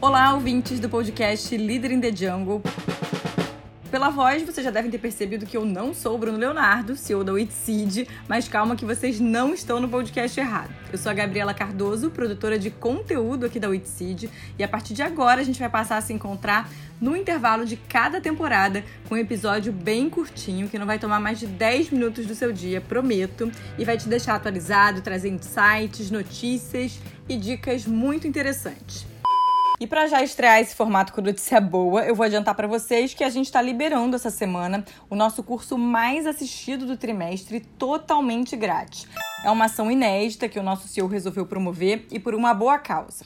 Olá, ouvintes do podcast Líder in the Jungle. Pela voz, vocês já devem ter percebido que eu não sou o Bruno Leonardo, CEO da Witseed, mas calma que vocês não estão no podcast errado. Eu sou a Gabriela Cardoso, produtora de conteúdo aqui da Witseed, e a partir de agora a gente vai passar a se encontrar no intervalo de cada temporada com um episódio bem curtinho, que não vai tomar mais de 10 minutos do seu dia, prometo, e vai te deixar atualizado, trazer insights, notícias e dicas muito interessantes. E para já estrear esse formato com notícia boa, eu vou adiantar para vocês que a gente está liberando essa semana o nosso curso mais assistido do trimestre, totalmente grátis. É uma ação inédita que o nosso CEO resolveu promover e por uma boa causa.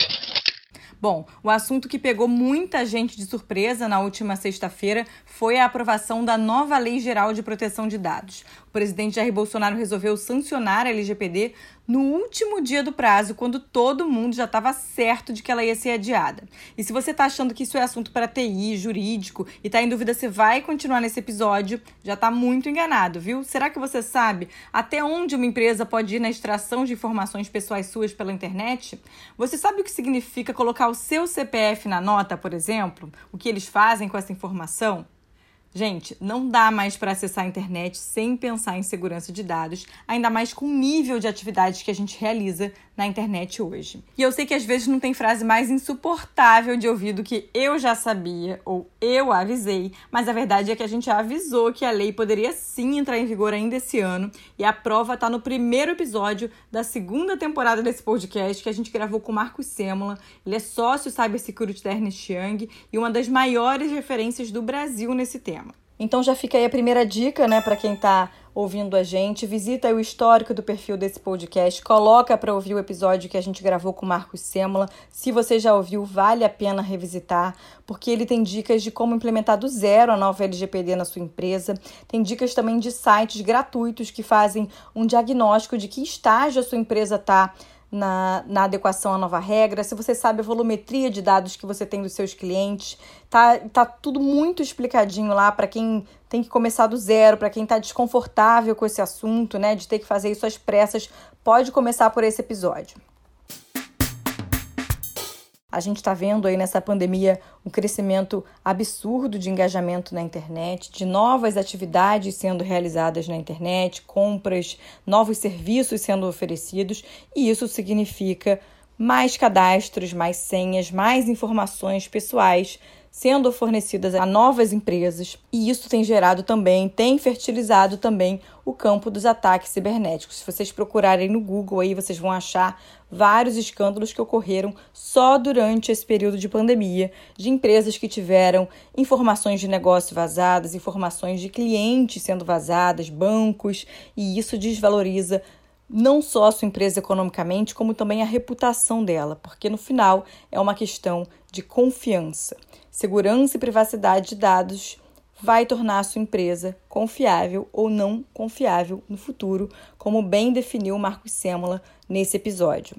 Bom, o assunto que pegou muita gente de surpresa na última sexta-feira foi a aprovação da nova Lei Geral de Proteção de Dados. O presidente Jair Bolsonaro resolveu sancionar a LGPD no último dia do prazo, quando todo mundo já estava certo de que ela ia ser adiada. E se você está achando que isso é assunto para TI, jurídico, e está em dúvida se vai continuar nesse episódio, já está muito enganado, viu? Será que você sabe até onde uma empresa pode ir na extração de informações pessoais suas pela internet? Você sabe o que significa colocar o seu CPF na nota, por exemplo? O que eles fazem com essa informação? Gente, não dá mais para acessar a internet sem pensar em segurança de dados, ainda mais com o nível de atividades que a gente realiza na internet hoje. E eu sei que às vezes não tem frase mais insuportável de ouvir do que eu já sabia ou eu avisei, mas a verdade é que a gente avisou que a lei poderia sim entrar em vigor ainda esse ano e a prova está no primeiro episódio da segunda temporada desse podcast que a gente gravou com o Marcos Sêmola. Ele é sócio Cybersecurity da Ernest Young e uma das maiores referências do Brasil nesse tema. Então já fica aí a primeira dica, né, para quem está ouvindo a gente. Visita o histórico do perfil desse podcast, coloca para ouvir o episódio que a gente gravou com o Marcos Sêmola. Se você já ouviu, vale a pena revisitar, porque ele tem dicas de como implementar do zero a nova LGPD na sua empresa. Tem dicas também de sites gratuitos que fazem um diagnóstico de que estágio a sua empresa está na, na adequação à nova regra, se você sabe a volumetria de dados que você tem dos seus clientes. Tá, tá tudo muito explicadinho lá para quem tem que começar do zero, para quem está desconfortável com esse assunto, né, de ter que fazer isso às pressas, pode começar por esse episódio. A gente está vendo aí nessa pandemia um crescimento absurdo de engajamento na internet, de novas atividades sendo realizadas na internet, compras, novos serviços sendo oferecidos, e isso significa mais cadastros, mais senhas, mais informações pessoais sendo fornecidas a novas empresas, e isso tem gerado também, tem fertilizado também o campo dos ataques cibernéticos. Se vocês procurarem no Google aí, vocês vão achar vários escândalos que ocorreram só durante esse período de pandemia, de empresas que tiveram informações de negócio vazadas, informações de clientes sendo vazadas, bancos, e isso desvaloriza não só a sua empresa economicamente, como também a reputação dela, porque no final é uma questão de confiança. Segurança e privacidade de dados vai tornar sua empresa confiável ou não confiável no futuro, como bem definiu Marcos Sêmola nesse episódio.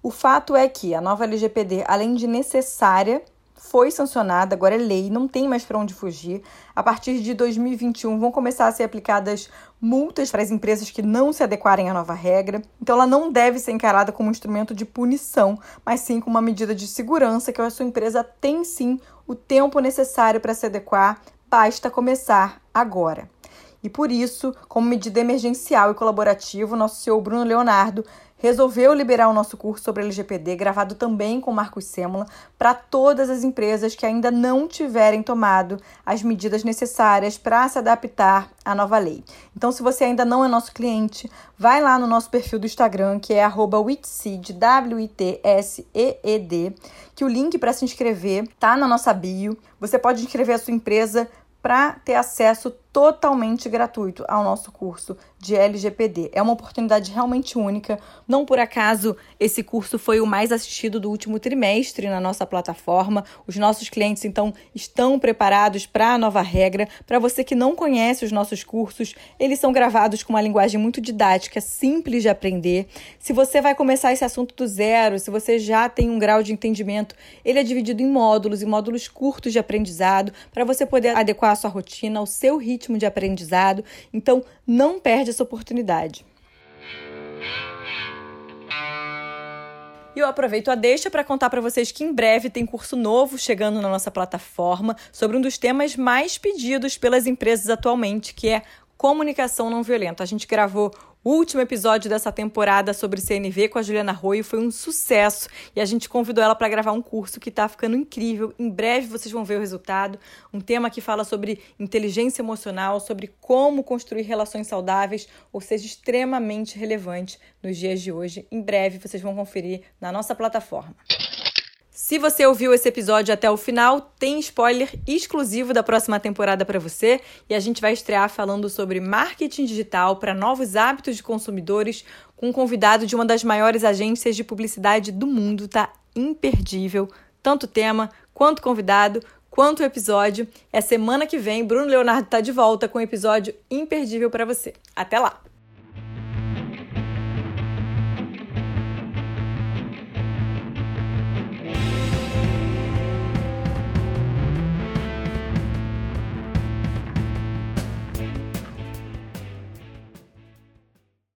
O fato é que a nova LGPD, além de necessária, foi sancionada, agora é lei, não tem mais para onde fugir. A partir de 2021 vão começar a ser aplicadas multas para as empresas que não se adequarem à nova regra. Então ela não deve ser encarada como um instrumento de punição, mas sim como uma medida de segurança que a sua empresa tem sim o tempo necessário para se adequar, basta começar agora. E por isso, como medida emergencial e colaborativa, o nosso CEO Bruno Leonardo resolveu liberar o nosso curso sobre LGPD, gravado também com Marcos Sêmola, para todas as empresas que ainda não tiverem tomado as medidas necessárias para se adaptar à nova lei. Então, se você ainda não é nosso cliente, vai lá no nosso perfil do Instagram, que é @witseed, W-I-T-S-E-E-D, que o link para se inscrever tá na nossa bio. Você pode inscrever a sua empresa para ter acesso totalmente gratuito ao nosso curso de LGPD. É uma oportunidade realmente única. Não por acaso esse curso foi o mais assistido do último trimestre na nossa plataforma. Os nossos clientes então estão preparados para a nova regra. Para você que não conhece os nossos cursos, eles são gravados com uma linguagem muito didática, simples de aprender. Se você vai começar esse assunto do zero, se você já tem um grau de entendimento, ele é dividido em módulos, em módulos curtos de aprendizado, para você poder adequar a sua rotina ao seu ritmo ritmo de aprendizado. Então, não perde essa oportunidade. E eu aproveito a deixa para contar para vocês que em breve tem curso novo chegando na nossa plataforma sobre um dos temas mais pedidos pelas empresas atualmente, que é comunicação não violenta. A gente gravou o último episódio dessa temporada sobre CNV com a Juliana Arroio foi um sucesso e a gente convidou ela para gravar um curso que está ficando incrível. Em breve vocês vão ver o resultado. Um tema que fala sobre inteligência emocional, sobre como construir relações saudáveis, ou seja, extremamente relevante nos dias de hoje. Em breve vocês vão conferir na nossa plataforma. Se você ouviu esse episódio até o final, tem spoiler exclusivo da próxima temporada para você e a gente vai estrear falando sobre marketing digital para novos hábitos de consumidores com um convidado de uma das maiores agências de publicidade do mundo, tá imperdível, tanto tema quanto convidado, quanto episódio. É semana que vem, Bruno Leonardo tá de volta com um episódio imperdível para você. Até lá.